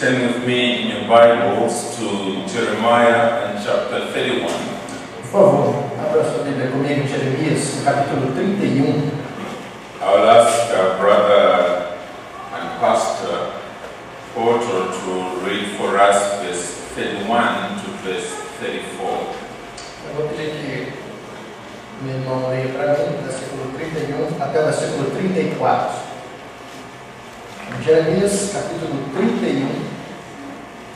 Turn with me in your Bibles to Jeremiah and chapter 31. Por favor, abra sua Bíblia comigo Jeremias, capítulo 31. I um. will ask our brother and pastor Porter to read for us verse 31 to verse 34. Eu vou pedir que meu irmão leia para mim, versículo 31 um até o versículo 34. Jeremias, capítulo 31,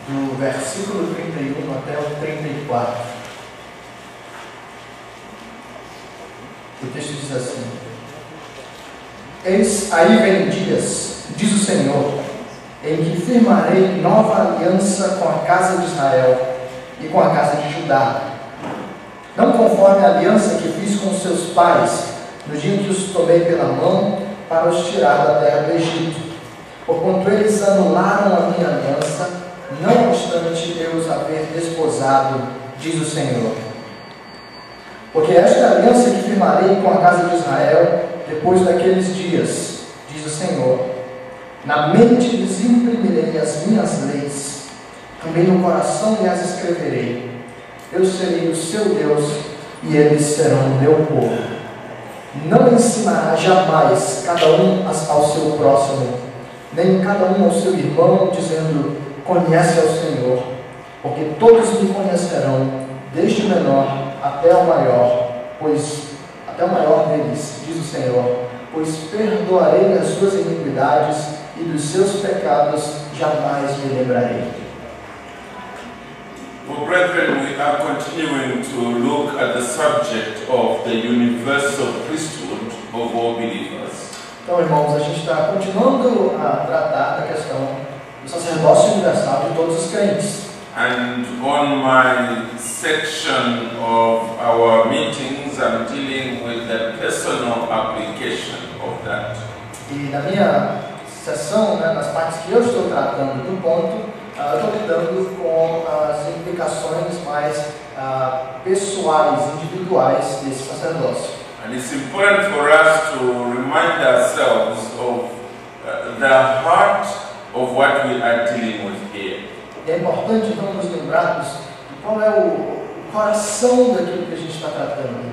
do versículo 31 até o 34. O texto diz assim: Eis aí vem dias, diz o Senhor, em que firmarei nova aliança com a casa de Israel e com a casa de Judá. Não conforme a aliança que fiz com seus pais, no dia em que os tomei pela mão para os tirar da terra do Egito. Porquanto eles anularam a haver desposado, diz o Senhor. Porque esta aliança que firmarei com a casa de Israel depois daqueles dias, diz o Senhor. Na mente lhes imprimirei as minhas leis, também no coração lhes escreverei. Eu serei o seu Deus e eles serão o meu povo. Não ensinará jamais cada um ao seu próximo, nem cada um ao seu irmão, dizendo: Conhece ao Senhor, porque todos me conhecerão, desde o menor até o maior, pois até o maior deles, diz o Senhor, pois perdoarei as suas iniquidades e dos seus pecados jamais me lembrarei. Well, brethren, we are continuing to look at the subject of the universal priesthood of all believers. Então, irmãos, a gente está continuando a tratar da questão do sacerdócio universal de todos os crentes. And on my section of our meetings, I'm dealing with the personal application of that. E na minha sessão, né, nas partes que eu estou tratando do ponto, ah, eu estou lidando com as implicações mais ah, pessoais, individuais desse sacerdócio. And it's important for us to remind ourselves of uh, the heart of what we are dealing with here. E é importante então nos lembrarmos de qual é o coração daquilo que a gente está tratando.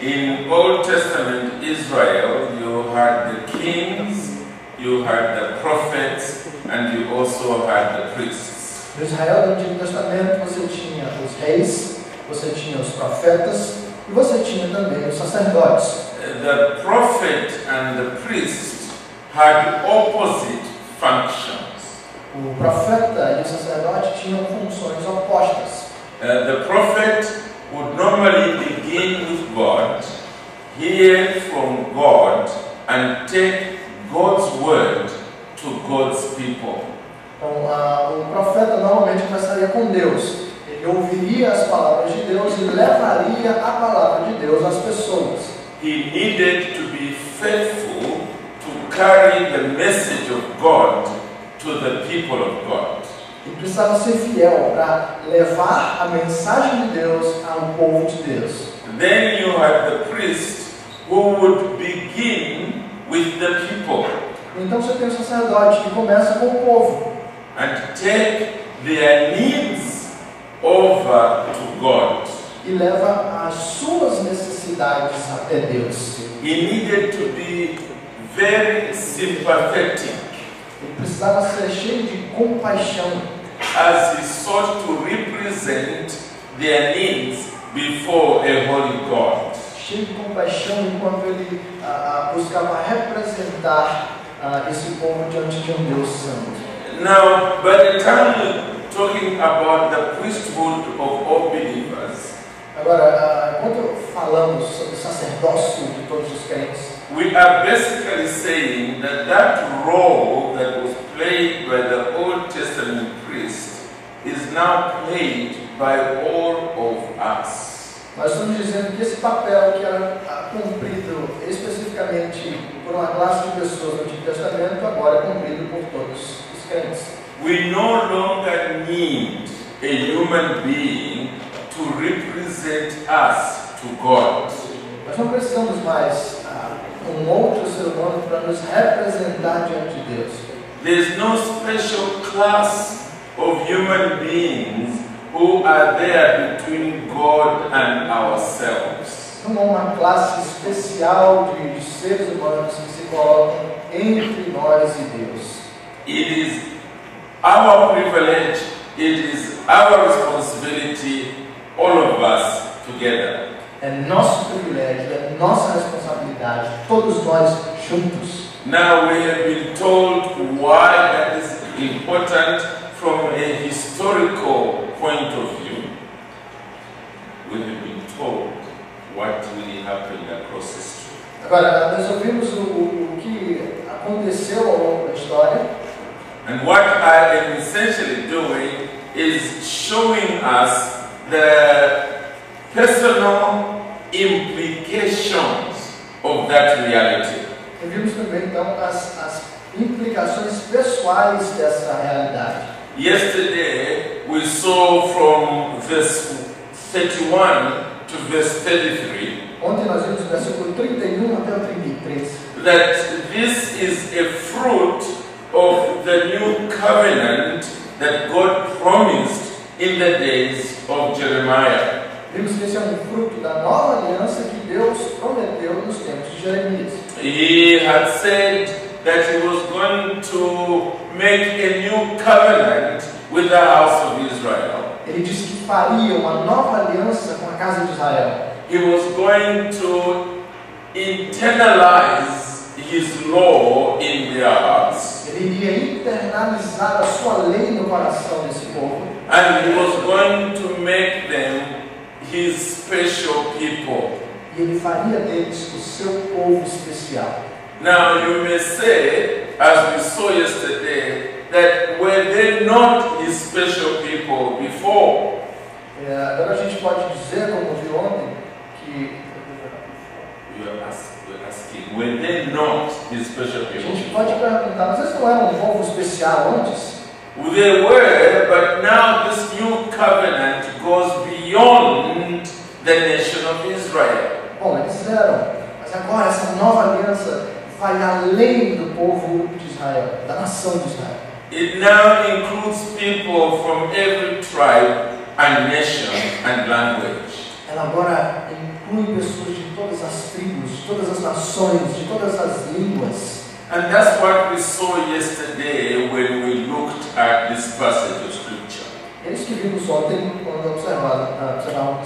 In Old Testament Israel, you had the kings, you had the prophets, and you also had the priests. No Israel do Antigo Testamento você tinha os reis, você tinha os profetas e você tinha também os sacerdotes. The prophet and the priest had opposite functions. O profeta e o sacerdote tinham funções opostas. Uh, the prophet would normally begin with God, hear from God, and take God's word to God's people. Então, o profeta normalmente começaria com Deus. Ele ouviria as palavras de Deus e levaria a palavra de Deus às pessoas. He needed to be faithful to carry the message of God to the people of God. E precisava ser fiel para levar a mensagem de Deus ao povo de Deus. Then you had the priest who would begin with the people Então você tem o sacerdote que começa com o povo and take their needs over to God. e leva as suas necessidades até Deus. He needed to be very sympathetic Ele precisava ser cheio de compaixão as he sought to represent their needs before a holy God. cheio de compaixão enquanto ele ah, ah, buscava representar ah, esse povo diante de um Deus santo. Now, by the time talking about the priesthood of all believers, Agora, ah, quando falamos sobre o sacerdócio de todos os crentes, we are basically saying that that role that was played by the Old Testament priest is now played by all of us. nós estamos dizendo que esse papel que era ah, cumprido especificamente por uma classe de pessoas no Antigo Testamento, agora é cumprido por todos os crentes. We no longer need a human being to represent us to God. Nós não precisamos mais um outro ser humano para nos representar diante de Deus. there's no special class of human beings who are there between God and ourselves. Não há uma classe especial de, seres humanos que se colocam entre nós e Deus. It is our privilege, it is our responsibility, all of us together. É nosso privilégio, é nossa responsabilidade, todos nós juntos. Now we have been told why that is important from a historical point of view. We have been told what really happened across history. Agora, nós ouvimos o, o, que aconteceu ao longo da história And what I am essentially doing is showing us the personal implications of that reality. e vimos também então as, as implicações pessoais dessa realidade. Yesterday we saw from verse 31 to verse 33 Ontem nós vimos versículo 31 um até o 33. that this is a fruit of the new covenant that God promised in the days of Jeremiah. Vimos que esse é um fruto da nova aliança que Deus prometeu nos tempos de Jeremias. He had said that he was going to make a new covenant with the house of Israel. Ele disse que faria uma nova aliança com a casa de Israel. He was going to internalize his law in their hearts. Ele iria internalizar a sua lei no coração desse povo. And he was going to make them his special people. E ele faria deles o seu povo especial. Now you may say, as we saw yesterday, that were they not his special people before? É, agora a gente pode dizer, como viu ontem, que You are ask- you are asking, were they not his special a people? gente pode perguntar, mas eles não eram um povo especial antes? They were, but now this new covenant goes beyond the nation of Israel. Bom, eles eram, mas agora essa nova aliança vai além do povo de Israel, da nação de Israel. It now includes people from every tribe and nation and language. Ela agora inclui pessoas de todas as tribos, de todas as nações, de todas as línguas. And that's what we saw yesterday when we looked at this passage of scripture. É que vimos ontem quando observava-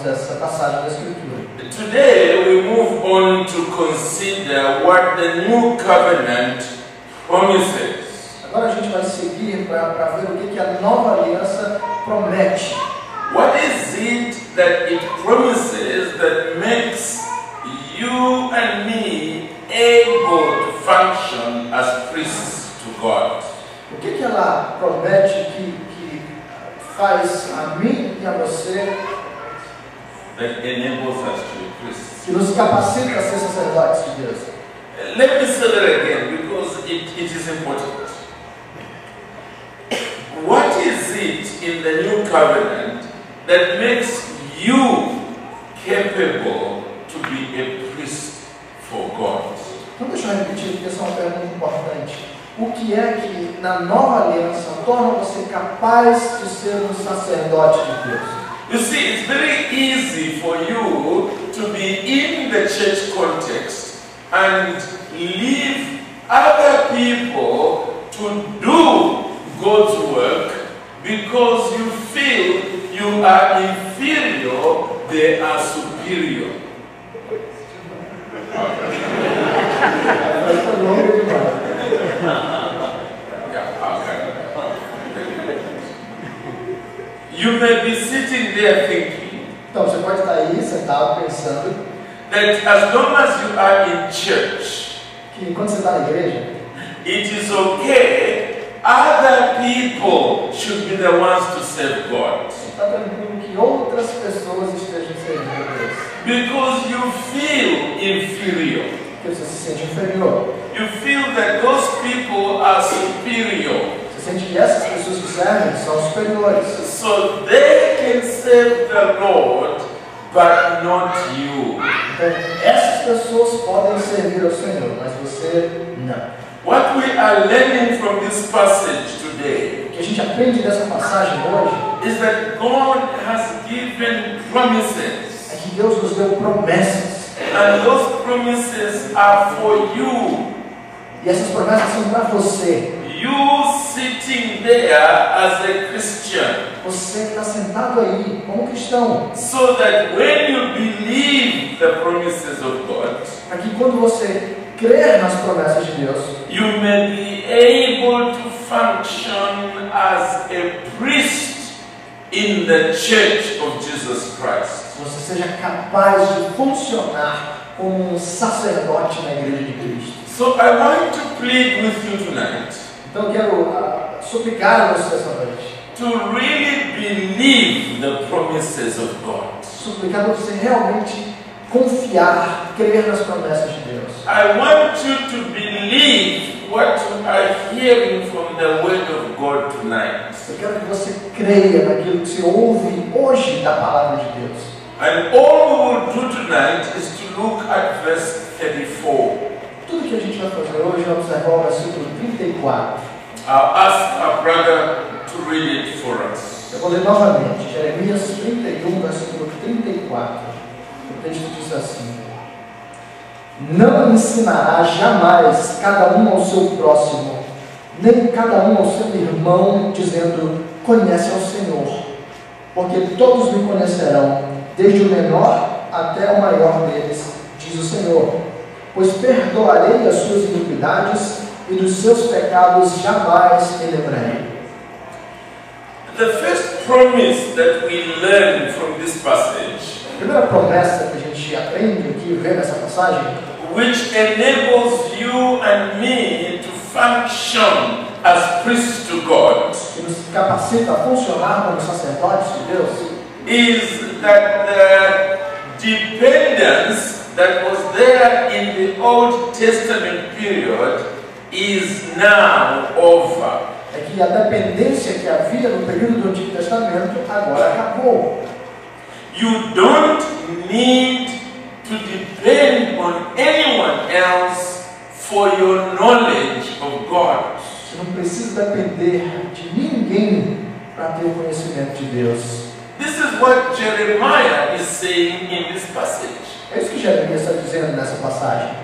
essa passagem da Escritura. Today we move on to consider what the new covenant promises. Agora a gente vai seguir para ver o que, que a nova aliança promete. What is it that it promises that makes you and me able to function as priests to God? O que, que ela promete que, que faz a mim e a você, That enables us to be priests. que nos capacita a ser sacerdotes de Deus? Let me say that again because it, it is important. What is it in the new covenant that makes you capable essa é uma pergunta importante. O que é que na nova aliança torna você capaz de ser um sacerdote de Deus? You see, it's very easy for you to be in the church context and leave other people to do God's work because you feel you are inferior, they are superior. Demais. You may be sitting there thinking Então você pode estar aí sentado pensando that as long as you are in church, que enquanto você está na igreja, It is okay. Other people should be the ones to serve God. está tranquilo que outras pessoas estejam servindo a Deus. Because you feel inferior. Porque você se sente inferior. You feel that those people are superior. Você sente que essas pessoas que servem são superiores. So they can serve the Lord but not you. Então, essas pessoas podem servir ao Senhor, mas você não. What we are learning from this passage today O que a gente aprende dessa passagem hoje is that God has given promises, é que Deus nos deu promessas. And those promises are for you. E essas promessas são para você. You sitting there as a Christian, Você está sentado aí como cristão. so that when you believe the promises of God, Para que quando você crer nas promessas de Deus, you may be able to function as a priest in the church of Jesus Christ. Você seja capaz de funcionar como um sacerdote na igreja de Cristo. So I want to plead with you tonight Então eu quero ah, suplicar a você essa noite, to really believe the promises of God. suplicar para você realmente confiar, crer nas promessas de Deus. I want you to believe what you are hearing from the Word of God tonight. Eu quero que você creia naquilo que você ouve hoje da palavra de Deus. And all we will do tonight is to look at verse 34. Tudo que a gente vai fazer hoje é observar o versículo 34. I'll ask our brother to read it for us. Eu vou ler novamente, Jeremias 31, versículo 34. O texto diz assim: Não ensinará jamais cada um ao seu próximo, nem cada um ao seu irmão, dizendo: Conhece ao Senhor, porque todos me conhecerão, desde o menor até o maior deles, diz o Senhor. Pois perdoarei as suas iniquidades e dos seus pecados jamais me lembrarei. The first promise that we learn from this passage, A primeira promessa que a gente aprende aqui, vê nessa passagem, which enables you and me to function as priests to God, que nos capacita a funcionar como sacerdotes de Deus, is that the dependence that was there in the Old Testament period is now over. é que a dependência que havia no período do Antigo Testamento agora acabou. You don't need to depend on anyone else for your knowledge of God. Você não precisa depender de ninguém para ter o conhecimento de Deus. This is what Jeremiah is saying in this passage. É isso que Jeremias está dizendo nessa passagem.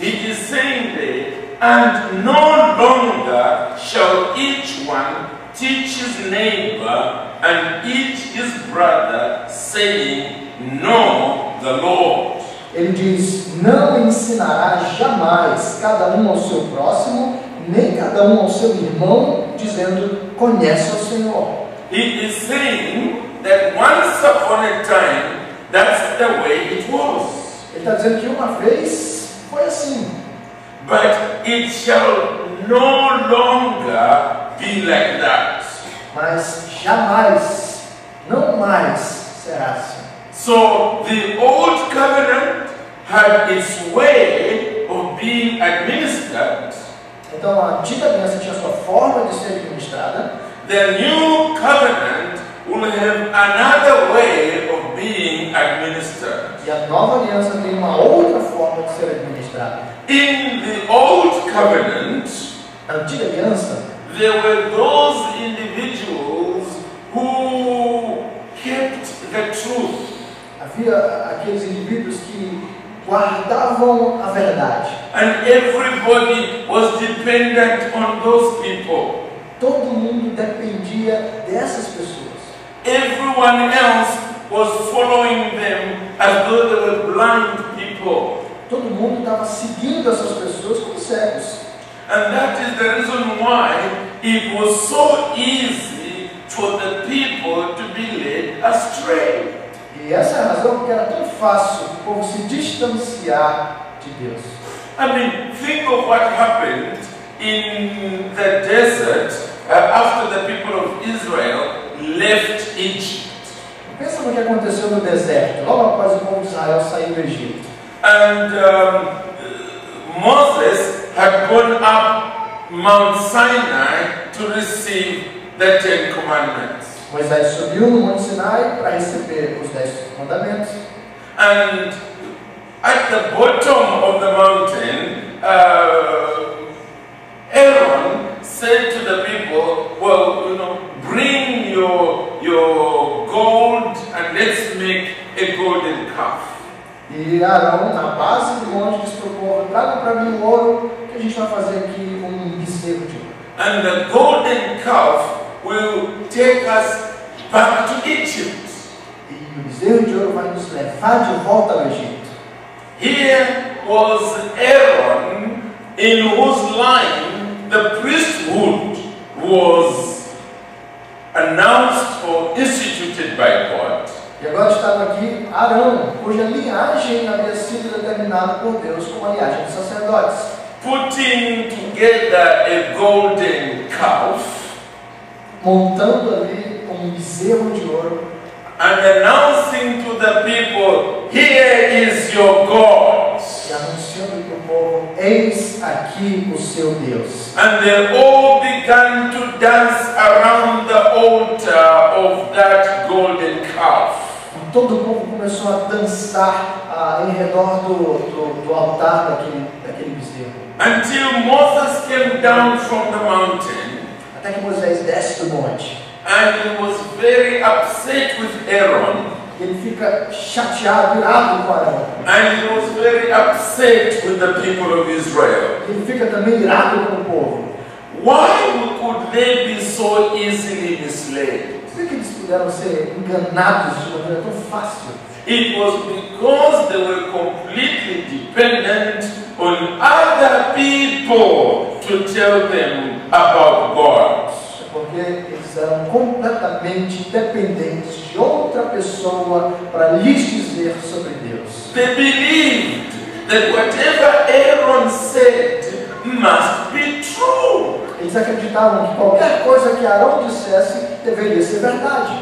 He is saying there, and no longer shall each one teach his neighbor and each his brother, saying, Know the Lord. Ele diz: Não ensinará jamais cada um ao seu próximo, nem cada um ao seu irmão, dizendo: Conhece ao Senhor. He is saying that once upon a time, that's the way it was. Ele está dizendo que uma vez foi assim, But it shall no longer be like that. mas jamais, não mais será assim. So the old covenant had its way of being administered. Então a antiga aliança tinha sua forma de ser administrada, The new covenant will have another way of being administered. e a nova aliança tem uma outra forma de ser administrada. In the old covenant, A antiga aliança, there were those individuals who kept the truth. havia aqueles indivíduos que guardavam a verdade. And everybody was dependent on those people. Todo mundo dependia dessas pessoas. Everyone else was following them as though they were blind people. Todo mundo estava seguindo essas pessoas como cegos. And that is the reason why it was so easy for the people to be led astray. E essa é a razão porque era tão fácil o povo se distanciar de Deus. I mean, think of what happened in the desert uh, after the people of Israel left Egypt. Pensa no que aconteceu no deserto, logo após o povo de Israel sair do Egito. And um, Moses had gone up Mount Sinai to receive the Ten Commandments. Moisés subiu no Monte Sinai para receber os dez mandamentos. And at the bottom of the mountain, uh, Aaron said to the people, Well, you know, bring your, your gold and let's make a golden calf. E Arão, na base do monte, disse para o povo: traga para mim o ouro, que a gente vai fazer aqui um bezerro de ouro. And the golden calf will take us back to Egypt. E o bezerro de ouro vai nos levar de volta ao Egito. Here was Aaron, in whose line the priesthood was announced or instituted by God. E agora estava aqui Arão, cuja linhagem havia sido determinada por Deus como a linhagem dos sacerdotes. Putting together a golden calf Montando ali um bezerro de ouro and announcing to the people, Here is your God. e anunciando para o povo: Eis aqui o seu Deus. And they all began to dance around the that golden calf. E todo o povo começou a dançar ah, em redor do, do, do altar daquele, daquele bezerro. Until Moses came down from the mountain Até que Moisés desce do monte. and he was very upset with Aaron ele fica chateado, irado com Arão. and he was very upset with the people of Israel. Ele fica também irado com o povo. Why could they be so easily misled? Por que eles puderam ser enganados de maneira tão fácil? It was because they were completely dependent on other people to tell them about God. É porque eles eram completamente dependentes de outra pessoa para lhes dizer sobre Deus. They believed that whatever Aaron said must be true. Eles acreditavam que qualquer coisa que Arão dissesse deveria ser verdade.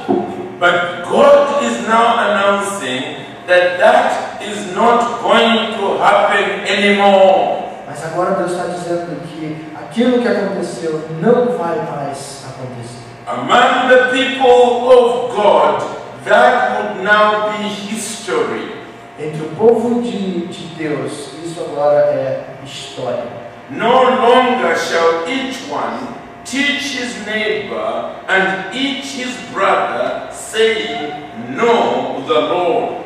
But God is now announcing that that is not going to happen anymore. Mas agora Deus está dizendo que aquilo que aconteceu não vai mais acontecer. Among the people of God, that would now be history. Entre o povo de, de Deus, isso agora é história. No longer shall each one teach his neighbor and each his brother, saying, Know the Lord.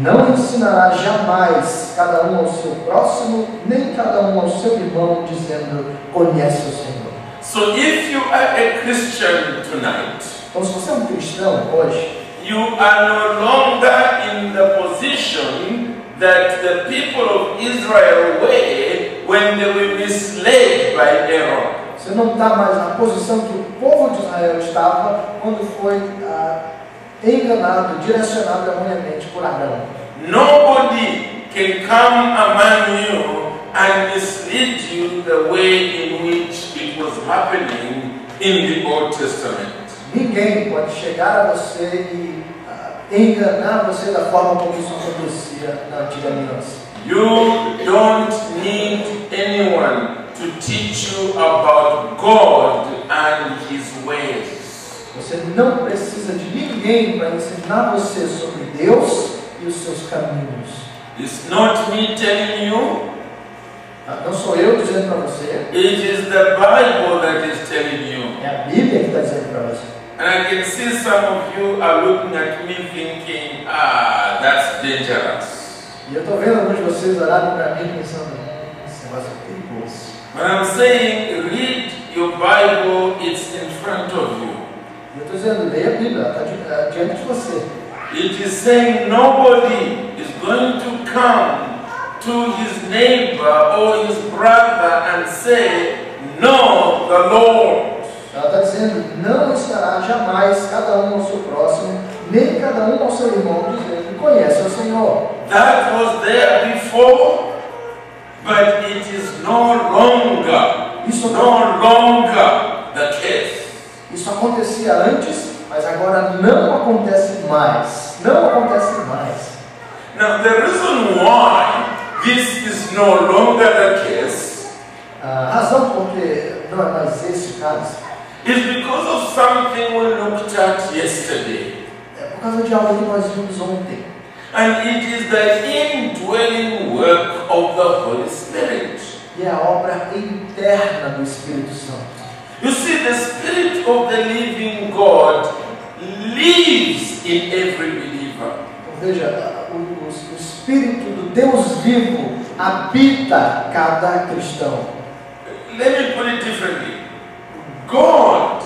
Não ensinará jamais cada um ao seu próximo, nem cada um ao seu irmão, dizendo: Conhece o Senhor. So if you are a Christian tonight, Então, se você é um cristão hoje, you are no longer in the position that the people of Israel were when they were misled by Aaron. você não está mais na posição que o povo de Israel estava quando foi ah, enganado, direcionado erroneamente por Arão. Nobody can come among you and mislead you the way in which it was happening in the Old Testament. Ninguém pode chegar a você e ah, enganar você da forma como isso acontecia na antiga aliança. You don't need anyone to teach you about God and His ways. Você não precisa de ninguém para ensinar você sobre Deus e os seus caminhos. It's not me telling you, Ah, Não sou eu dizendo para você, it is the Bible that is telling you. é a Bíblia que está dizendo para você. And I can see some of you are looking at me thinking, ah, that's dangerous. E eu estou vendo alguns de vocês olharem para mim pensando, "Hum, esse negócio é perigoso. When I'm saying read your Bible, it's in front of you. Eu estou dizendo, leia a Bíblia, está diante de você. It is saying nobody is going to come to his neighbor or his brother and say, Know the Lord. Ela está dizendo, não estará jamais cada um ao seu próximo, nem cada um ao seu irmão, dizendo, conhece o Senhor. That was there before, but it is no longer, Isso, no longer the case. isso acontecia antes, mas agora não acontece mais. Não acontece mais. Now, the reason why this is no longer the case A razão porque não é mais esse caso is because of something we looked at yesterday. Por causa de algo que nós vimos ontem. And it is the indwelling work of the Holy Spirit. E é a obra interna do Espírito Santo. You see, the Spirit of the living God lives in every believer. Então veja, o, o- o Espírito do Deus vivo habita cada cristão. Let me put it differently God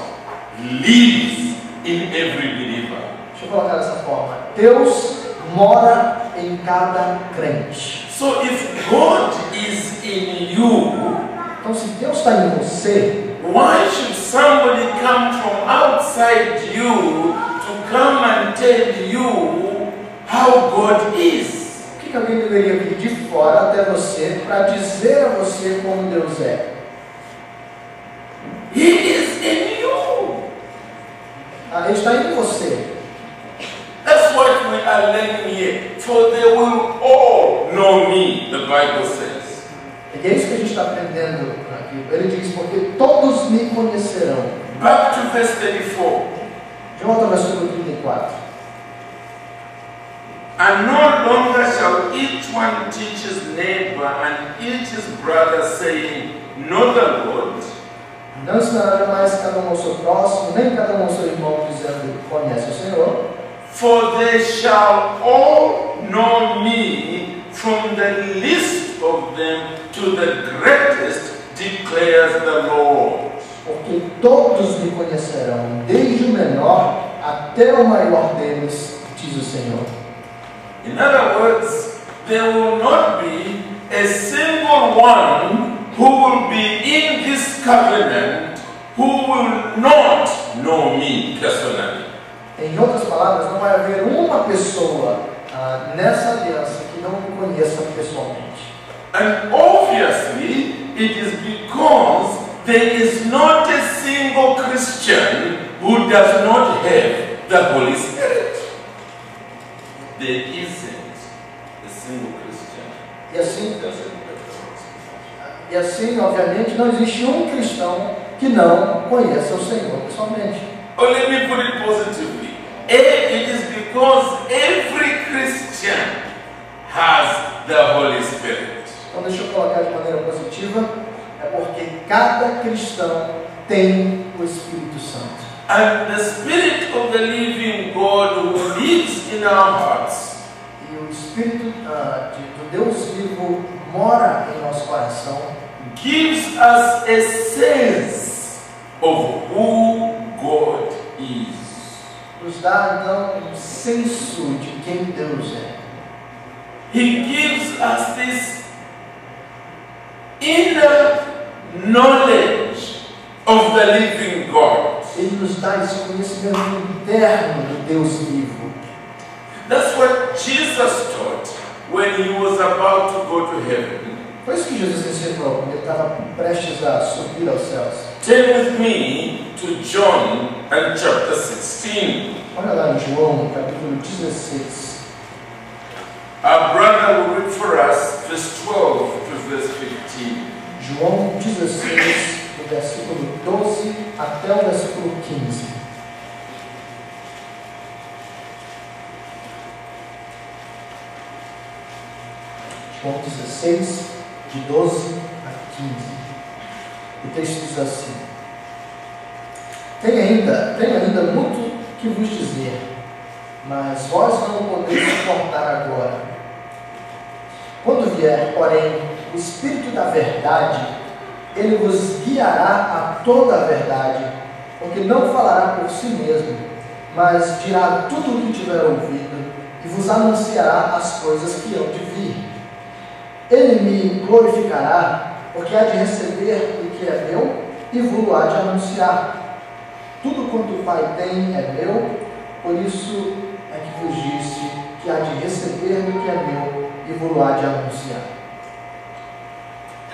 lives in every believer. Colocar dessa forma. Deus mora em cada crente. So if God is in you, Então se Deus está em você, why should somebody come from outside you to come and tell you how God is? por que que alguém deveria vir de fora até você para dizer a você como Deus é? He is in you. Ah, Ele está em você. That's what we are learning here. For they will all know me, the Bible says. E é isso que a gente está aprendendo aqui. Ele diz, porque todos me conhecerão. Back to verse 34. De volta ao versículo 34. And no longer shall each one teach his neighbor and each his brother, saying, Know the Lord, Não ensinará mais cada um ao seu próximo, nem cada um ao seu irmão, dizendo, conhece o Senhor. For they shall all know me from the least of them to the greatest, declares the Lord. Porque todos me conhecerão, desde o menor até o maior deles, diz o Senhor. In other words, there will not be a single one who will be in this covenant who will not know me personally. Em outras palavras, não vai haver uma pessoa ah, nessa aliança que não me conheça pessoalmente. And obviously, it is because there is not a single Christian who does not have the Holy Spirit. There isn't a single Christian E assim, e assim, obviamente, não existe um cristão que não conheça o Senhor pessoalmente. Or let me put it positively. It is because every Christian has the Holy Spirit. Então, deixa eu colocar de maneira positiva, é porque cada cristão tem o Espírito Santo. And the Spirit of the living God who lives in our hearts E o Espírito ah, de- do Deus vivo mora em nosso coração gives us a sense of who God is. Nos dá então um senso de quem Deus é. He gives us this inner knowledge of the living God. Ele nos dá esse conhecimento interno do Deus vivo. That's what Jesus taught when he was about to go to heaven. Foi isso que Jesus ensinou quando ele estava prestes a subir aos céus. Turn with me to John and chapter 16. Olha lá em João, capítulo 16. Our brother will read for us verse 12 to verse 15. João 16, do versículo 12 até o versículo 15. João 16, de 12 a 15. O texto diz assim: Tem ainda, tem ainda muito que vos dizer, mas vós não podeis suportar agora. Quando vier, porém, o Espírito da Verdade, ele vos guiará a toda a verdade, porque não falará por si mesmo, mas dirá tudo o que tiver ouvido e vos anunciará as coisas que hão de vir. Ele me glorificará, porque há de receber o que é meu e vos há de anunciar. Tudo quanto o Pai tem é meu, por isso é que vos disse que há de receber do que é meu e vos há de anunciar.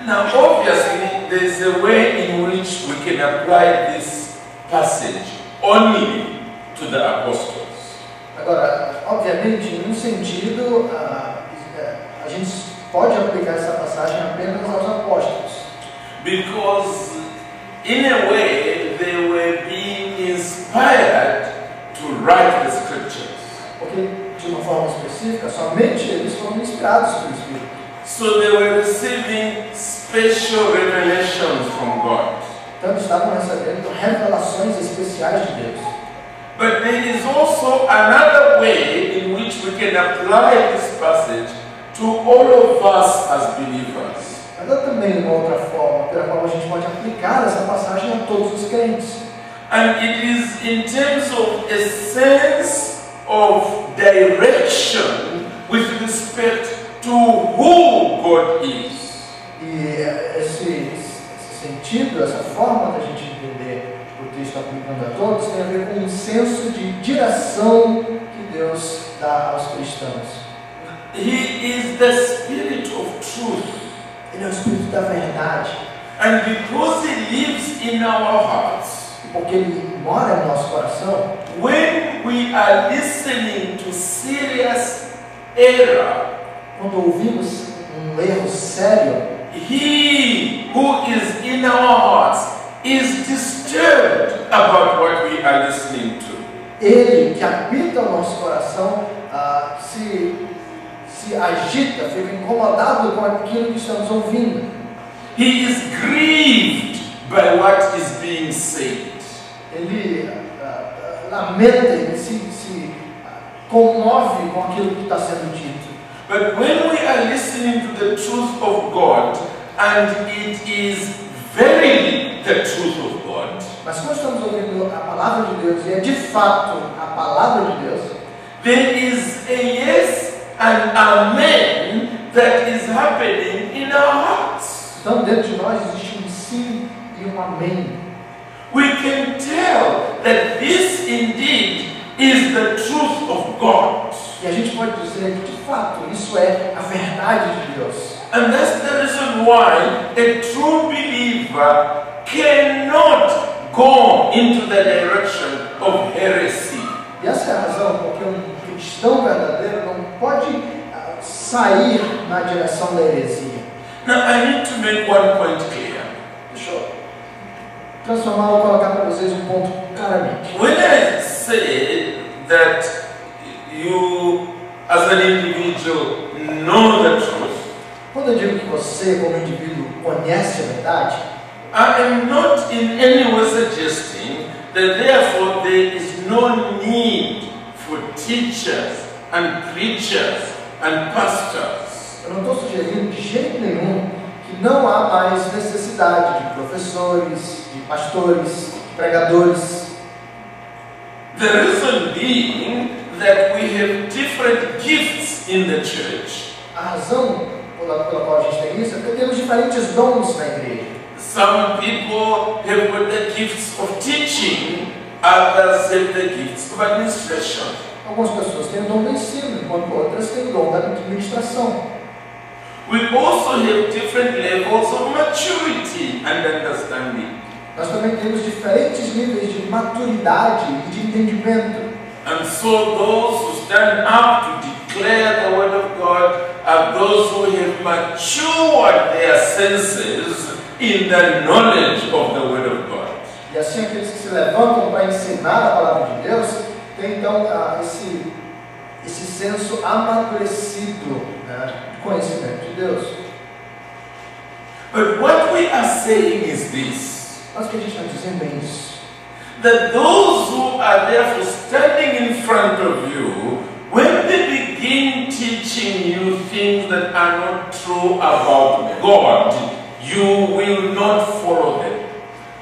Now, obviously, there's a way in which we can apply this passage only to the apostles. Agora, obviamente, num sentido, a, a gente pode aplicar essa passagem apenas aos apóstolos, Because, in a way, they were being inspired to write the scriptures. porque, de uma forma específica, somente eles foram inspirados pelo Espírito. So they were receiving special revelations from God. Então estavam recebendo revelações especiais de Deus. But there is also another way in which we can apply this passage to all of us as believers. Mas há também uma outra forma pela qual a gente pode aplicar essa passagem a todos os crentes. And it is in terms of a sense of direction with respect to who God is. E esse, esse sentido, essa forma da gente entender o texto aplicando a todos, tem a ver com um senso de direção que Deus dá aos cristãos. He is the Spirit of truth. Ele é o Espírito da verdade. And because He lives in our hearts, E porque Ele mora no nosso coração, when we are listening to serious error, quando ouvimos um erro sério, He who is in our hearts is disturbed about what we are listening to. Ele que habita o nosso coração ah, se, se agita, fica incomodado com aquilo que estamos ouvindo. He is grieved by what is being said. Ele ah, ah, lamenta, ele se, se ah, comove com aquilo que está sendo dito. But when we are listening to the truth of God, and it is verily the truth of God, Mas quando estamos ouvindo a palavra de Deus, e é de fato a palavra de Deus, there is a yes and amen that is happening in our hearts. então dentro de nós existe um sim e um amém. We can tell that this indeed is the truth of God. E a gente pode dizer que de fato isso é a verdade de Deus. And that's the reason why a true believer cannot go into the direction of heresy. E essa é a razão porque um cristão verdadeiro não pode ah, sair na direção da heresia. Now, I need to make one point clear. Deixa eu transformar ou colocar para vocês um ponto claramente. When I say that you, as an individual, know the truth, Quando eu digo que você, como indivíduo, conhece a verdade, I am not in any way suggesting that therefore there is no need for teachers and preachers and pastors. eu não estou sugerindo de jeito nenhum que não há mais necessidade de professores, de pastores, de pregadores. The reason being that we have different gifts in the church. A razão pela, pela qual a gente tem isso é porque temos diferentes dons na igreja. Some people have got the gifts of teaching, others have the gifts of administration. Algumas pessoas têm o dom do ensino, enquanto outras têm o dom da administração. We also have different levels of maturity and understanding. Nós também temos diferentes níveis de maturidade e de entendimento. And so those who stand up to declare the word of God are those who have matured their senses in the knowledge of the word of God. E assim aqueles que se levantam para ensinar a palavra de Deus têm então esse, esse senso amadurecido né, de conhecimento de Deus. But what we are saying is this Mas o que a gente está dizendo é isso. that those who are therefore standing in front of you, when they begin teaching you things that are not true about God, you will not follow them.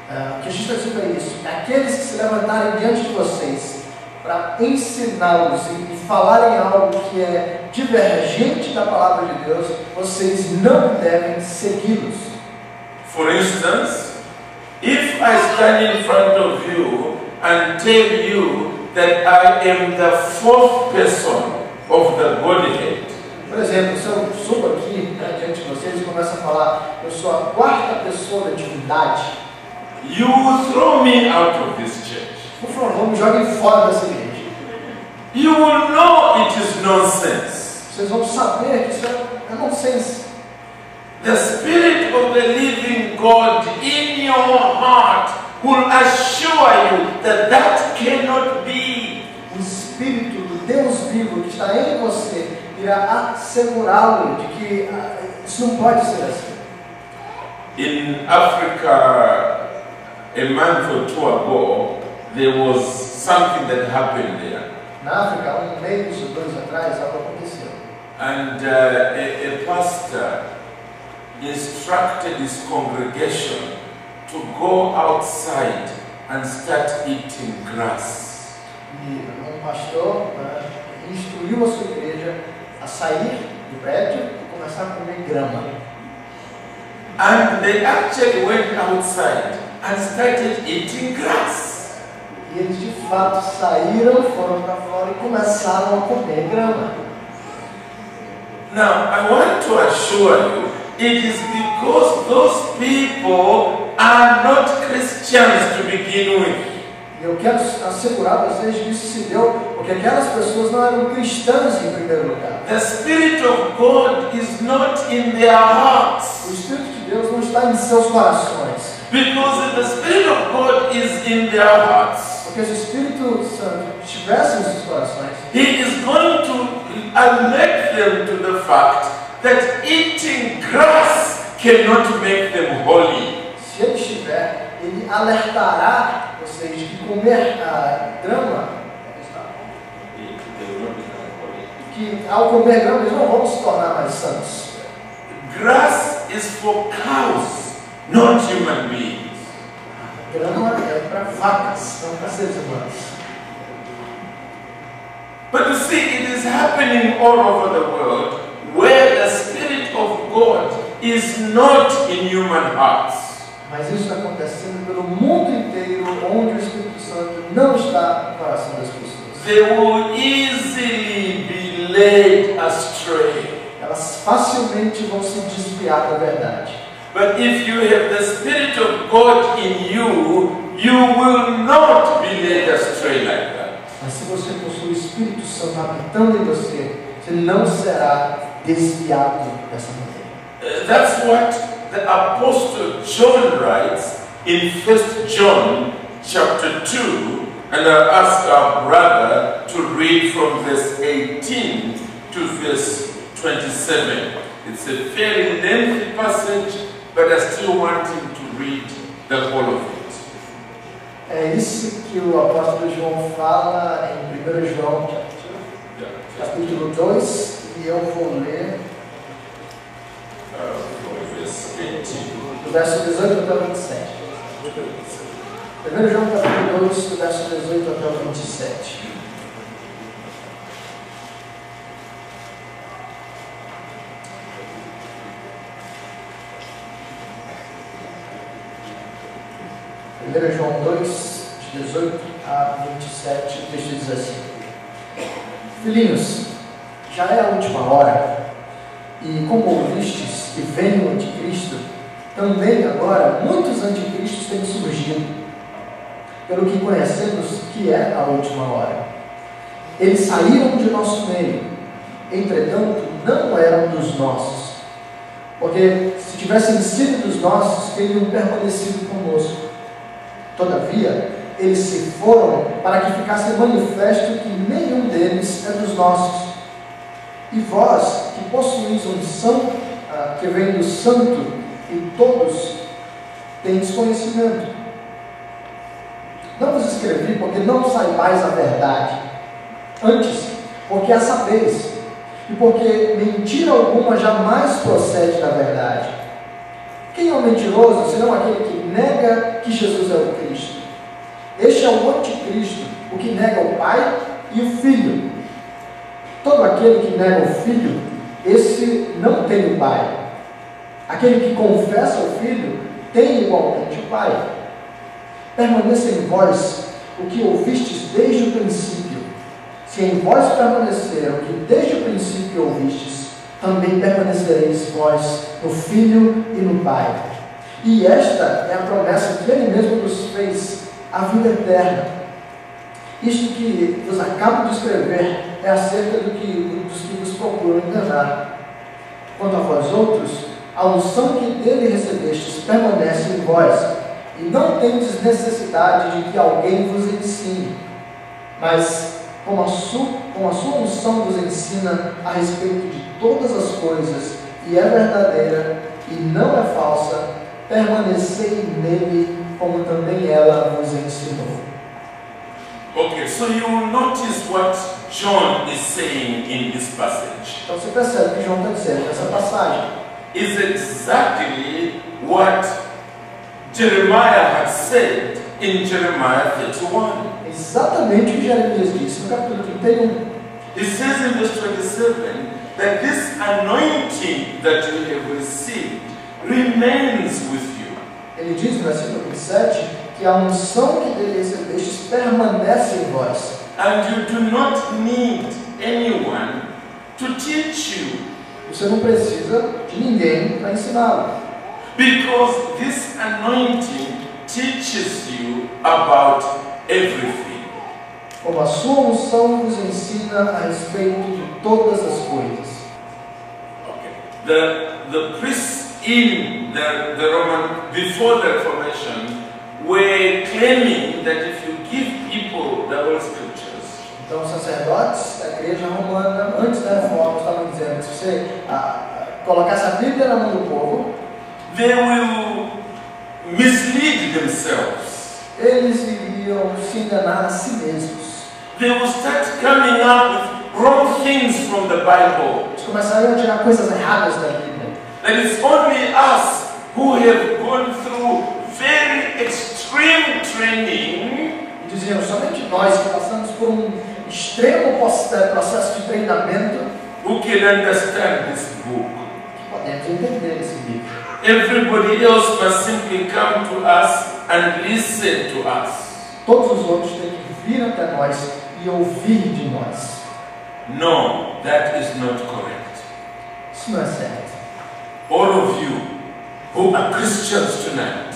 Ah, o que a gente está dizendo é isso. Aqueles que se levantarem diante de vocês para ensiná-los e, falarem algo que é divergente da palavra de Deus, vocês não devem segui-los. For instance, if I stand in front of you and tell you that I am the fourth person of the Godhead, Por exemplo, se eu subo aqui né, diante de vocês e começo a falar, eu sou a quarta pessoa da divindade, you throw me out of this church. Por favor, me joguem fora dessa igreja. You will know it is nonsense. Vocês vão saber que isso é, é nonsense. The Spirit of the living God in your heart will assure you that that cannot be. O Espírito do Deus vivo que está em você irá assegurá-lo de que ah, isso não pode ser assim. In Africa, a month or two ago, there was something that happened there. Na África, um mês ou dois atrás, algo aconteceu. And uh, a, a pastor instructed his congregation to go outside and start eating grass. E um pastor né, instruiu a sua igreja a sair do prédio e começar a comer grama. And they actually went outside and started eating grass. E eles de fato saíram, foram para fora e começaram a comer grama. Now, I want to assure you, it is because those people are not Christians to begin with. Eu quero assegurar a vocês que isso se deu porque aquelas pessoas não eram cristãs em primeiro lugar. The Spirit of God is not in their hearts. O Espírito de Deus não está em seus corações. Because the Spirit of God is in their hearts, Se o Espírito Santo estivesse seus corações, He is going to alert them to the fact that eating grass cannot make them holy. se ele estiver, ele alertará vocês de que comer a grama, que ao comer grama eles não vão se tornar mais santos. Grass is for cows, not human beings. Grama é para vacas, não para seres humanos. But you see, it is happening all over the world where the Spirit of God is not in human hearts. Mas isso está acontecendo pelo mundo inteiro, onde o Espírito Santo não está no coração das pessoas. They will easily be led astray. Elas facilmente vão se desviar da verdade. But if you have the Spirit of God in you, you will not be led astray like that. Mas se você possui o Espírito Santo habitando em você, você não será desviado dessa maneira. Uh, That's what the Apostle John writes in 1 John chapter 2, and I ask our brother to read from verse 18 to verse 27. It's a fairly lengthy passage, but I still want him to read the whole of it. É isso que o apóstolo João fala em 1 João, capítulo 2, e eu vou ler Uh, from verse 18. do verso 18 até o 27. 1 João capítulo 2, do verso 18 até o 27. 7, o texto diz assim: Filhinhos, já é a última hora, e como ouvistes que vem o anticristo, também agora muitos anticristos têm surgido. Pelo que conhecemos que é a última hora. Eles saíram de nosso meio, entretanto, não eram dos nossos. Porque se tivessem sido dos nossos, teriam permanecido conosco. Todavia, eles se foram para que ficasse manifesto que nenhum deles é dos nossos. E vós, que possuís um santo, ah, que vem do santo, e todos tendes conhecimento. Não vos escrevi porque não saibais a verdade, antes, porque a sabeis, e porque mentira alguma jamais procede da verdade. Quem é o mentiroso, senão aquele que nega que Jesus é o Cristo? Este é o anticristo, o que nega o Pai e o Filho. Todo aquele que nega o Filho, esse não tem o Pai. Aquele que confessa o Filho, tem igualmente o Pai. Permaneça em vós o que ouvistes desde o princípio. Se em vós permanecer o que desde o princípio ouvistes, também permanecereis vós no Filho e no Pai. E esta é a promessa que Ele mesmo nos fez, a vida eterna. Isto que vos acabo de escrever é acerca do que, dos que vos procuram enganar. Quanto a vós outros, a unção que dele recebestes permanece em vós, e não tendes necessidade de que alguém vos ensine. Mas como a, su, como a sua unção vos ensina a respeito de todas as coisas, e é verdadeira e não é falsa, permanecei nele, como também ela vos ensinou. Okay, so you will notice what John is saying in this passage. Então você percebe que João está dizendo nessa passagem. Is exactly what Jeremiah had said in Jeremiah 31. Exatamente o que Jeremias disse no capítulo 31. He says in verse 27 that this anointing that you have received remains with you. Ele diz no versículo 27 que a unção que dele recebestes permanece em vós. And you do not need anyone to teach you. Você não precisa de ninguém para ensiná-lo. Because this anointing teaches you about everything. Como a sua unção vos ensina a respeito de todas as coisas. Okay. The, the priests in the, the Roman, before the Reformation, were claiming that if you give people the Holy Scriptures, Então, os sacerdotes da igreja romana, antes da reforma, estavam dizendo que se você ah, colocasse a Bíblia na mão do povo, they will mislead themselves. eles iriam se enganar a si mesmos. They will start coming up with wrong things from the Bible. Eles começariam a tirar coisas erradas da Bíblia. That it's only us who have gone through very extreme training E diziam, somente nós que passamos por um extremo eh, processo de treinamento, who can understand this book. que podemos entender esse livro. Everybody else must simply come to us and listen to us. Todos os outros têm que vir até nós e ouvir de nós. No, that is not correct. Isso não é certo. All of you who are Christians tonight,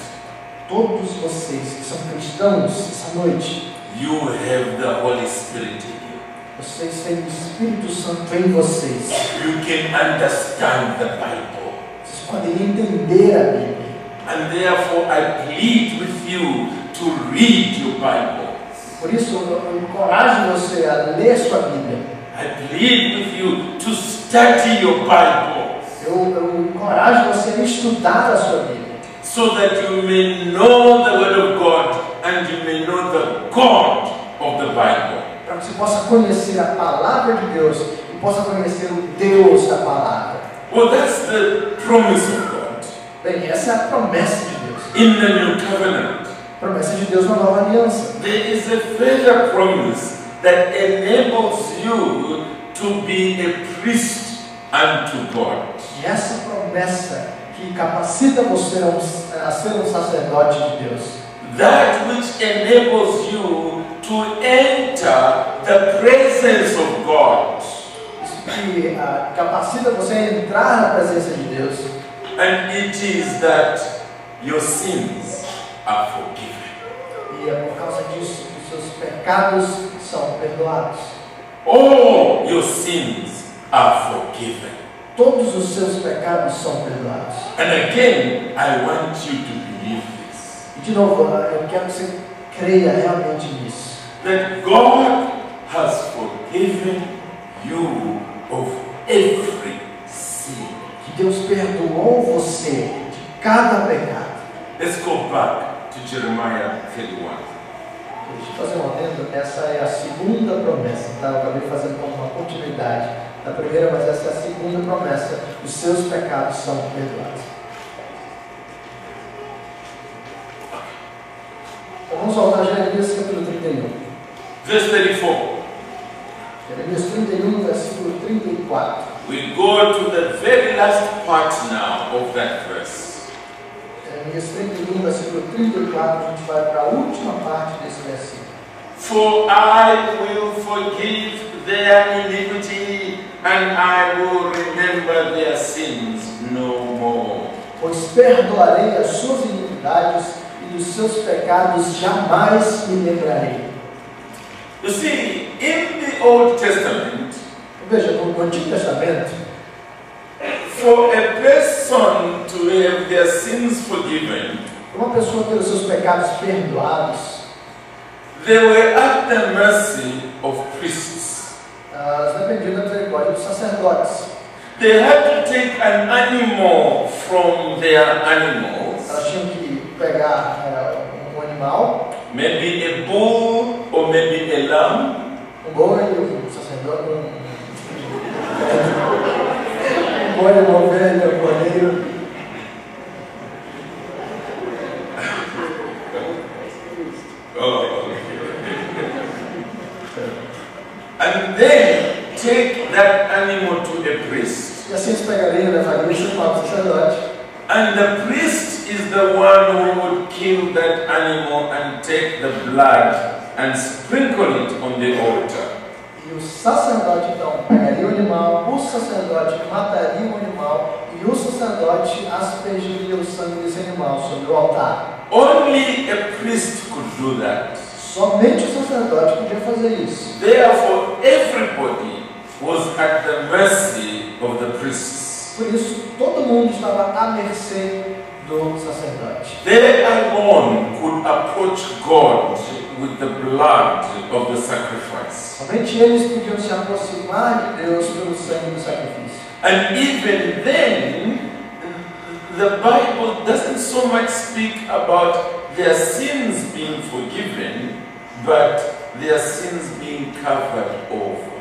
Todos vocês que são cristãos essa noite, you have the Holy Spirit in you. vocês têm o Espírito Santo em vocês. You can understand the Bible. Vocês podem entender a Bíblia. And therefore, I plead with you to read your Bible. Por isso, eu encorajo você a ler sua Bíblia. I plead with you to study your Bible Eu, eu encorajo você a estudar a sua Bíblia. so that you may know the Word of God and you may know the God of the Bible. Para que você possa conhecer a palavra de Deus e possa conhecer o Deus da palavra. Well, that's the promise of God Bem, essa é a promessa de Deus. in the New Covenant. Promessa de Deus na nova aliança. There is a further promise that enables you to be a priest unto God. E essa promessa que capacita você a, ser um sacerdote de Deus. That which enables you to enter the presence of God. Isso que ah, capacita você a entrar na presença de Deus. And it is that your sins are forgiven. E é por causa disso que os seus pecados são perdoados. All your sins are forgiven. Todos os seus pecados são perdoados. And again, I want you to believe this E de novo, ah, eu quero que você creia realmente nisso. that God has forgiven you of every sin. Que Deus perdoou você de cada pecado. Let's go back to Jeremiah 31. Deixa eu fazer um adendo. Essa é a segunda promessa, tá? Eu acabei fazendo como uma continuidade da primeira, mas essa é a segunda promessa. Os seus pecados são perdoados. Então vamos voltar a Jeremias capítulo 31. Verse 34. Jeremias 31, versículo 34. We go to the very last part now of that verse. Jeremias 31, versículo 34, a gente vai para a última parte desse versículo. For I will forgive their iniquity and I will remember their sins no more. Pois perdoarei as suas iniquidades e dos seus pecados jamais me lembrarei. You see, in the Old Testament, Veja, no no Antigo Testamento, for a person to have their sins forgiven, uma pessoa ter os seus pecados perdoados, they were at the mercy of priests. Elas dependiam da misericórdia dos sacerdotes. They had to take an animal from their animals, Elas tinham que pegar um animal, maybe a bull or maybe a lamb, um boi, um sacerdote, um, um boi, uma ovelha, um cordeiro. Then take that animal to a priest. E assim eles pegariam levariam isso para o sacerdote. And the priest is the one who would kill that animal and take the blood and sprinkle it on the altar. E o sacerdote então pegaria o animal, o sacerdote mataria o animal e o sacerdote aspergiria o sangue desse animal sobre o altar. Only a priest could do that. Somente o sacerdote podia fazer isso. Therefore, everybody was at the mercy of the priests. Por isso, todo mundo estava à mercê do sacerdote. They alone could approach God with the blood of the sacrifice. Somente eles podiam se aproximar de Deus pelo sangue do sacrifício. And even then, the Bible doesn't so much speak about their sins being forgiven, but their sins being covered over.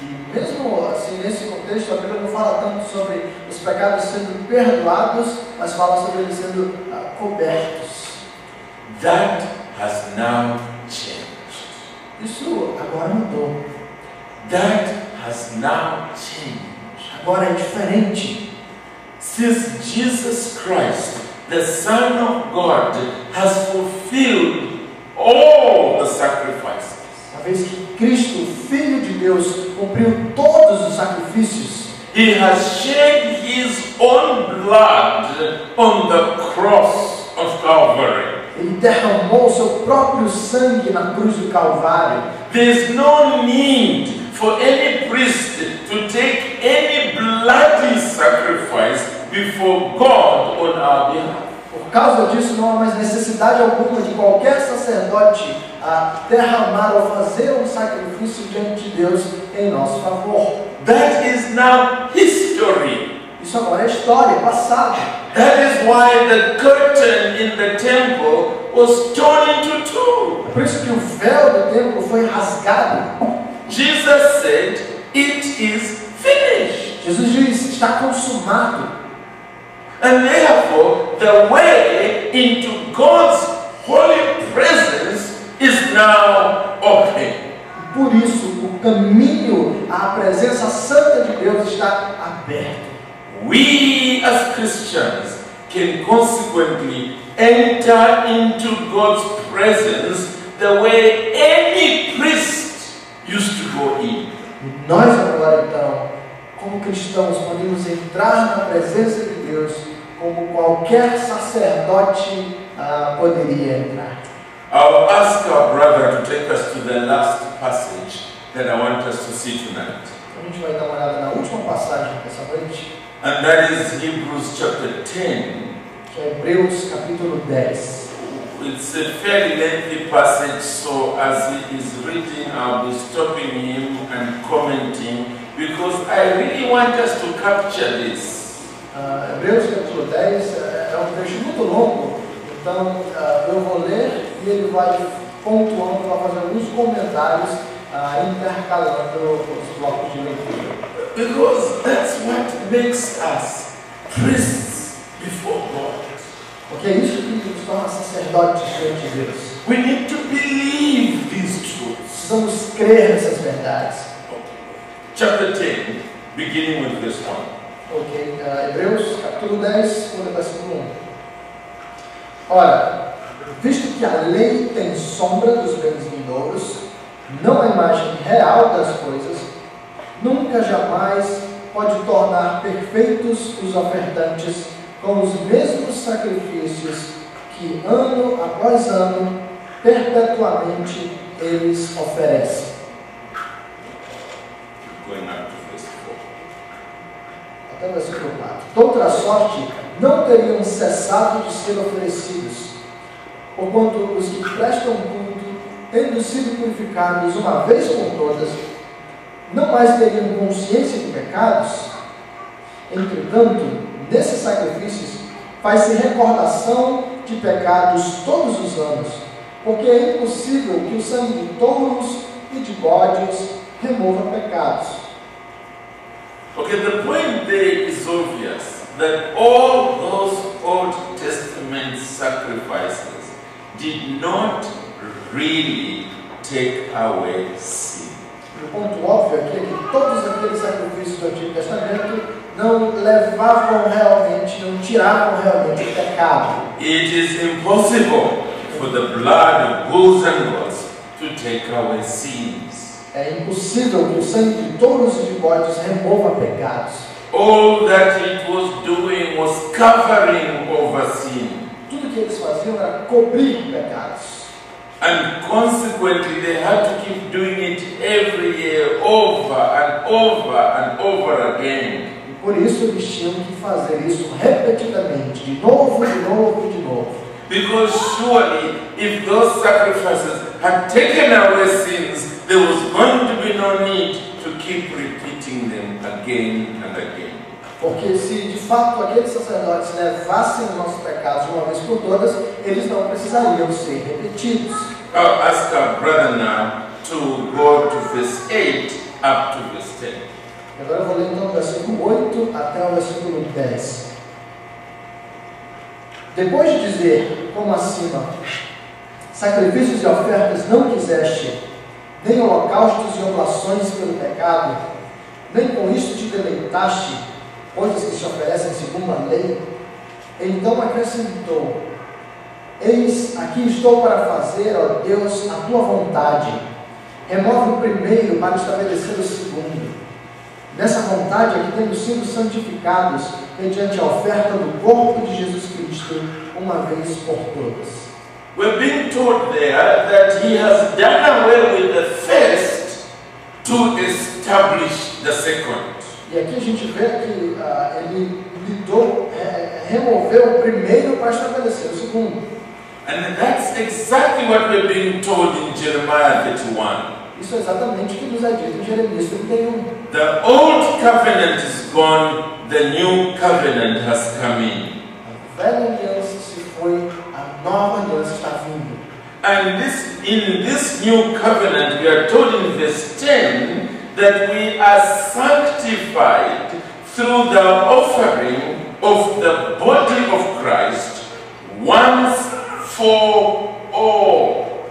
E mesmo assim, nesse contexto, a Bíblia não fala tanto sobre os pecados sendo perdoados, mas fala sobre eles sendo ah, cobertos. That has now changed. Isso agora mudou. That has now changed. Agora é diferente. Since Jesus Christ, the Son of God, has fulfilled all the sacrifices. Uma vez que Cristo, Filho de Deus, cumpriu todos os sacrifícios, He has shed his own blood on the cross of Calvary. ele derramou seu próprio sangue na cruz do Calvário. There's no need for any priest to take any bloody sacrifice before God on our behalf. Causa disso, não há mais necessidade alguma de qualquer sacerdote a derramar ou fazer um sacrifício diante de Deus em nosso favor. That is now history. Isso agora é história, é passado. That is why the curtain in the temple was torn into two. É por isso que o véu do templo foi rasgado. Jesus said, It is finished. Jesus diz: está consumado. And therefore, the way into God's holy presence is now open. Por isso, o caminho à presença santa de Deus está aberto. We as Christians can consequently enter into God's presence the way any priest used to go in. Nós agora, então, como cristãos, podemos entrar na presença de Deus como qualquer sacerdote ah, poderia entrar. I'll ask our brother to take us to the last passage that I want us to see tonight. A gente vai dar uma olhada na última passagem dessa noite, And that is Hebrews chapter 10. que é Hebreus capítulo 10. It's a fairly lengthy passage, so as he is reading, I'll be stopping him and commenting because I really want us to capture this. Ah, Hebreus capítulo 10 é é um trecho muito longo, então ah, eu vou ler e ele vai pontuando, vai fazer alguns comentários, ah, intercalando os blocos de leitura. Because that's what makes us priests before God. Porque é isso que nos torna sacerdotes diante de Deus. We need to believe these truths. Precisamos crer nessas verdades. Chapter 10, beginning with this one. Ok, ah, Hebreus capítulo 10, o versículo 1. Ora, visto que a lei tem sombra dos bens vindouros, não a imagem real das coisas, nunca jamais pode tornar perfeitos os ofertantes com os mesmos sacrifícios que ano após ano, perpetuamente, eles oferecem. 4. Até o versículo 4. De outra sorte, não teriam cessado de ser oferecidos, porquanto os que prestam culto tendo sido purificados uma vez por todas, não mais teriam consciência de pecados? Entretanto, nesses sacrifícios faz-se recordação de pecados todos os anos, porque é impossível que o sangue de touros e de bodes remova pecados. Okay, the point there is obvious that all those Old Testament sacrifices did not really take away sin. O ponto óbvio aqui é que todos aqueles sacrifícios do Antigo Testamento não levavam realmente, não tiravam realmente o pecado. It is impossible for the blood of bulls and goats to take away sins. É impossível que o sangue de touros e de bodes remova pecados. All that it was doing was covering over sin. Tudo que eles faziam era cobrir pecados. And consequently, they had to keep doing it every year over and over and over again. E por isso eles tinham que fazer isso repetidamente, de novo, de novo, de novo. Because surely, if those sacrifices had taken away sins, there was going to be no need to keep repeating them again and again. Porque se de fato aqueles sacerdotes levassem os nossos pecados uma vez por todas, eles não precisariam ser repetidos. I'll ask our brother now to go to verse 8 up to verse 10. Agora eu vou ler então do versículo 8 até o versículo 10. Depois de dizer, como acima, sacrifícios e ofertas não quiseste, nem holocaustos e oblações pelo pecado, nem com isto te deleitaste, coisas que se oferecem segundo a lei, então acrescentou: Eis, aqui estou para fazer, ó Deus, a tua vontade. Remove o primeiro para estabelecer o segundo. Nessa vontade é que temos sido santificados mediante a oferta do corpo de Jesus Cristo, uma vez por todas. We're being told there that he has done away with the first to establish the second. E aqui a gente vê que ah, ele lidou, é, removeu o primeiro para estabelecer o segundo. And that's exactly what we're being told in Jeremiah 31. Isso é exatamente o que nos é dito em Jeremias 31. Um. The old covenant is gone, the new covenant has come in. A velha aliança And this in this new covenant, we are told in verse 10 that we are sanctified through the offering of the body of Christ once for all.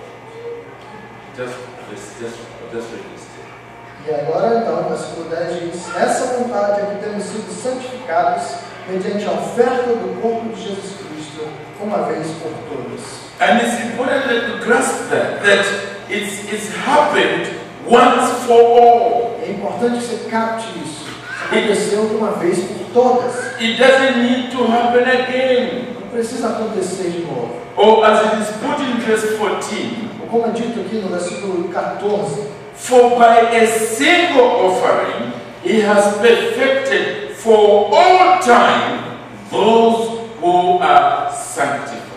Just, just, just, just read this. E agora então, versículo 10 diz: Essa vontade é que temos sido santificados mediante a oferta do corpo de Jesus Cristo, uma vez por todas. And it's important that you grasp that, that it's, it's happened once for all. É importante que você capte isso. Aconteceu de uma vez por todas. It doesn't need to happen again. Não precisa acontecer de novo. Or as it is put in verse 14, Ou Como é dito aqui no versículo 14, for by a single offering he has perfected for all time those who are sanctified.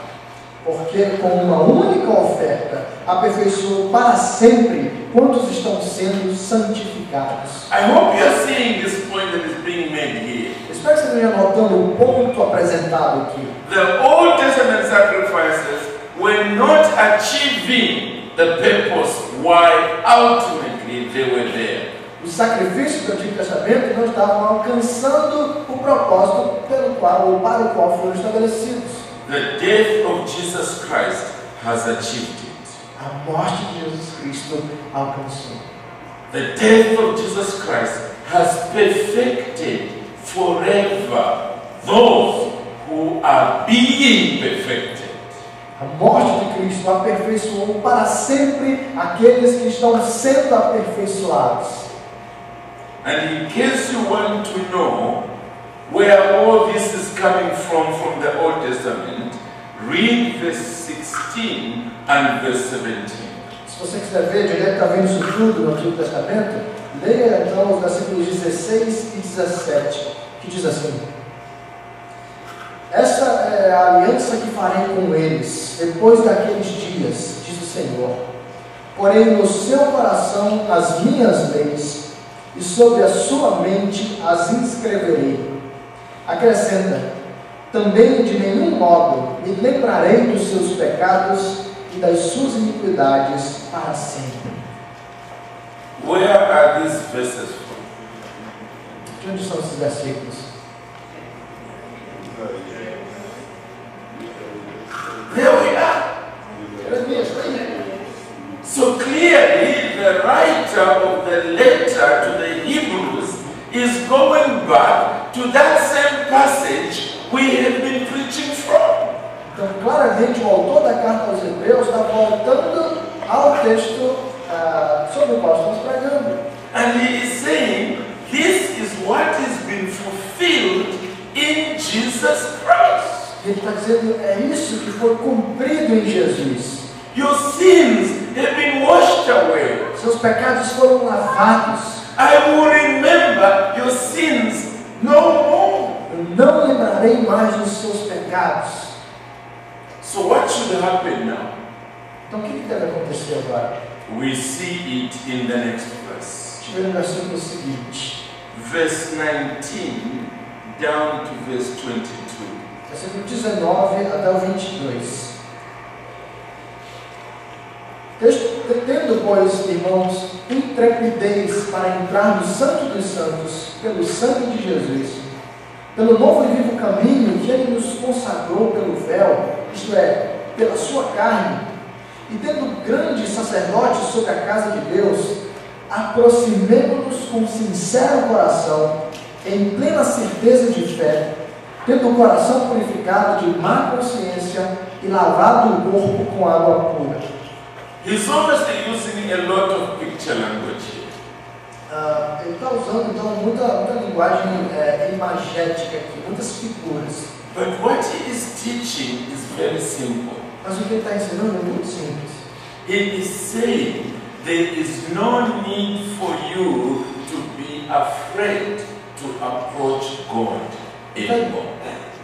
porque com uma única oferta aperfeiçoou para sempre quantos estão sendo santificados. I hope you are seeing this point that is being made here. Espero que você esteja notando o ponto apresentado aqui. The Old Testament sacrifices were not achieving the purpose why ultimately they were there. Os sacrifícios do Antigo Testamento não estavam alcançando o propósito pelo qual ou para o qual foram estabelecidos. The death of Jesus Christ has achieved it. A morte de Jesus Cristo alcançou. The death of Jesus Christ has perfected forever those who are being perfected. A morte de Cristo aperfeiçoou para sempre aqueles que estão sendo aperfeiçoados. And in case you want to know where all this is coming from from the Old Testament, read verse 16 and verse 17. Se você quiser ver de onde está vindo isso tudo no Antigo Testamento, leia então os versículos 16 e 17, que diz assim: Essa é a aliança que farei com eles depois daqueles dias, diz o Senhor. porém no seu coração as minhas leis, e sobre a sua mente as inscreverei. Acrescenta: também de nenhum modo me lembrarei dos seus pecados e das suas iniquidades para sempre. Where are these verses from? De onde são esses versículos? There we are. So clearly, the writer of the letter to the Hebrews is going back to that same passage we have been preaching from. Então, claramente, o autor da carta aos Hebreus está voltando ao texto ah, sobre o qual estamos pregando. And he is saying, this is what has been fulfilled in Jesus Christ. Ele está dizendo, é isso que foi cumprido em Jesus. Your sins have been washed away. Seus pecados foram lavados. I will remember your sins no more. Eu não lembrarei mais dos seus pecados. So, what should happen now? Então, o que, deve acontecer agora? We see it in the next verse. Ver no versículo seguinte. Verse 19 down to verse 22. Versículo 19 até o 22. Tendo, pois, irmãos, intrepidez para entrar no Santo dos Santos, pelo sangue de Jesus, pelo novo e vivo caminho que Ele nos consagrou pelo véu, isto é, pela sua carne, e tendo grande sacerdote sobre a casa de Deus, aproximemo-nos com sincero coração, em plena certeza de fé, tendo o coração purificado de má consciência e lavado o corpo com água pura. He's obviously using a lot of picture language here. Ah, ele está usando então muita, muita linguagem é, imagética aqui, muitas figuras. But what he is teaching is very simple. Mas o que ele está ensinando é muito simples. He is saying there is no need for you to be afraid to approach God anymore.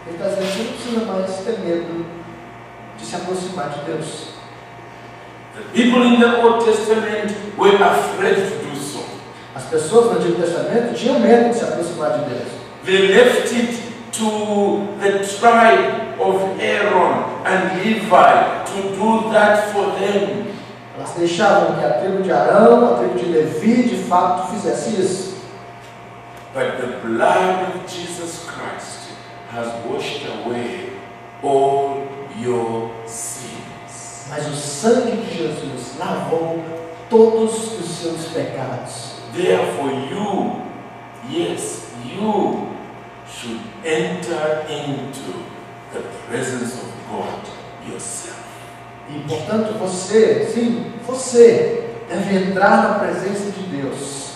Ele está dizendo que não precisa mais ter medo de se aproximar de Deus. The people in the Old Testament were afraid to do so. As pessoas no Antigo Testamento tinham medo de se aproximar de Deus. They left it to the tribe of Aaron and Levi to do that for them. Elas deixavam que a tribo de Arão, a tribo de Levi, de fato fizesse isso. But the blood of Jesus Christ has washed away all your sins. Mas o sangue de Jesus lavou todos os seus pecados. Therefore, you, yes, you should enter into the presence of God yourself. E portanto você, sim, você deve entrar na presença de Deus.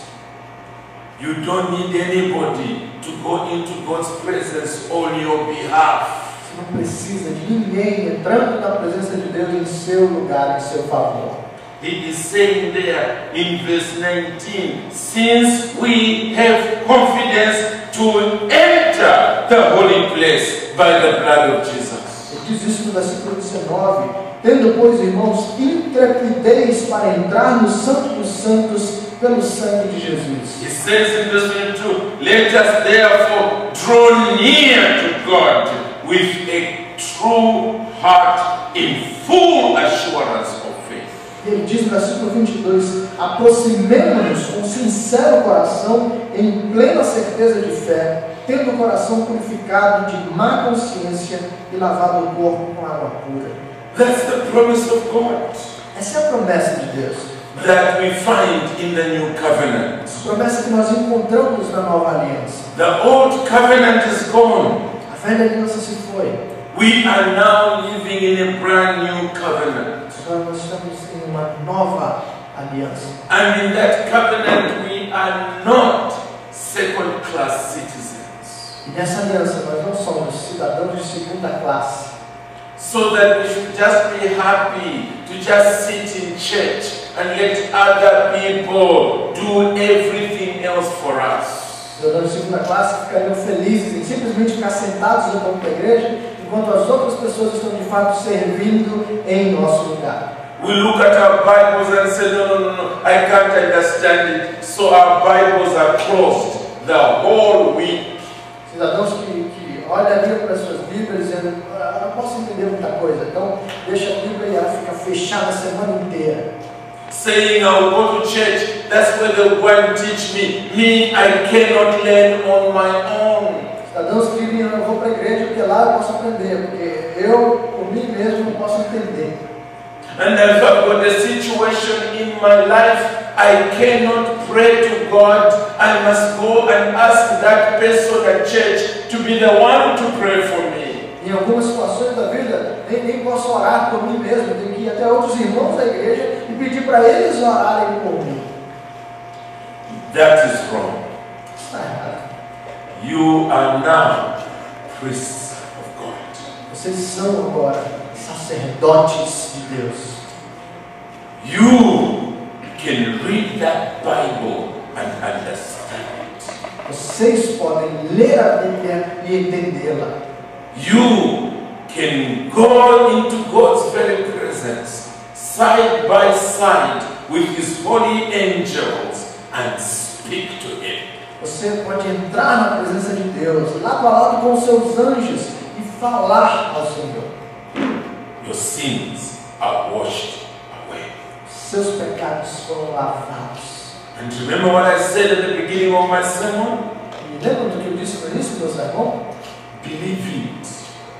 You don't need anybody to go into God's presence on your behalf. Não precisa de ninguém entrando na presença de Deus em seu lugar, em seu favor. He is saying there in verse 19, since we have confidence to enter the holy place by the blood of Jesus. Ele diz isso no versículo 19: Tendo, pois, irmãos, intrepidez para entrar no Santo dos Santos pelo sangue de Jesus. He says in verse 22, let us therefore draw near to God with a true heart in full assurance of faith. Ele diz no versículo 22: Aproximemo-nos com sincero coração, em plena certeza de fé, tendo o coração purificado de má consciência e lavado o corpo com água pura. That's the promise of God Essa é a promessa de Deus. that we find in the new covenant. Promessa que nós encontramos na nova aliança. The old covenant is gone. Velha aliança se foi. We are now living in a brand new covenant. Agora nós estamos em uma nova aliança. And in that covenant, we are not second class citizens. E nessa aliança nós não somos cidadãos de segunda classe. So that we should just be happy to just sit in church and let other people do everything else for us. Cidadãos de segunda classe ficariam felizes em simplesmente ficar sentados no banco da igreja, enquanto as outras pessoas estão de fato servindo em nosso lugar. We look at our Bibles and say, no, no, no, no, I can't understand it. So our Bibles are closed the whole week. Cidadãos que, que olham a Bíblia para as suas Bíblias dizendo, ah, não posso entender muita coisa, então deixa a Bíblia e ela fica fechada a semana inteira. Saying I'll go to church, that's where they'll go and teach me. Me, I cannot learn on my own. Cidadãos que dizem, eu vou para a igreja porque lá eu posso aprender, porque eu, por mim mesmo, não posso entender. And if I've got a situation in my life, I cannot pray to God. I must go and ask that person at church to be the one to pray for me. Em algumas situações da vida, nem, nem posso orar por mim mesmo, tenho que ir até outros irmãos da igreja e pedir para eles orarem por mim. That is wrong. Está errado. You are now priests of God. Vocês são agora sacerdotes de Deus. You can read that Bible and understand it. Vocês podem ler a Bíblia e entendê-la. You can go into God's very presence, side by side with His holy angels, and speak to Him. Você pode entrar na presença de Deus, lado a lado com os seus anjos e falar ao Senhor. Your sins are washed away. Seus pecados foram lavados. And remember what I said at the beginning of my sermon? E lembram do que eu disse no início do meu sermão? Believe it.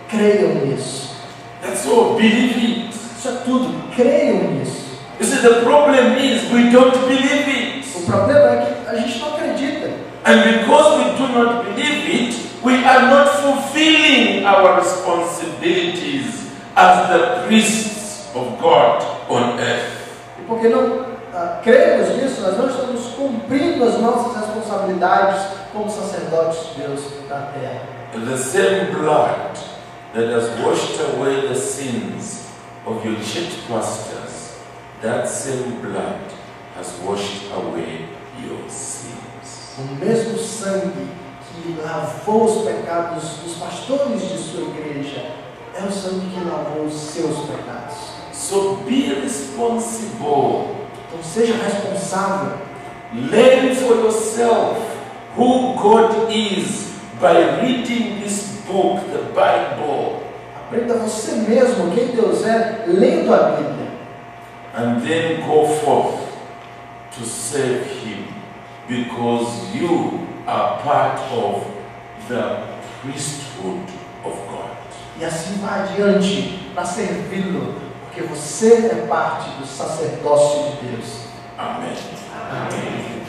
Creiam nisso. That's all. Believe it. Isso é tudo. Creiam nisso. You see, the problem is we don't believe it. O problema é que a gente não acredita. And because we do not believe it, we are not fulfilling our responsibilities as the priests of God on earth. E porque não ah, cremos nisso, nós não estamos cumprindo as nossas responsabilidades como sacerdotes de Deus na terra. The same blood that has washed away the sins of your church pastors, that same blood has washed away your sins. O mesmo sangue que lavou os pecados dos pastores de sua igreja é o sangue que lavou os seus pecados. So be responsible. Então seja responsável. Learn for yourself who God is by reading this book, the Bible, Aprenda você mesmo quem Deus é lendo a Bíblia. and then go forth to serve Him because you are part of the priesthood of God. E assim vai adiante para servi-lo, porque você é parte do sacerdócio de Deus. Amen. Amém.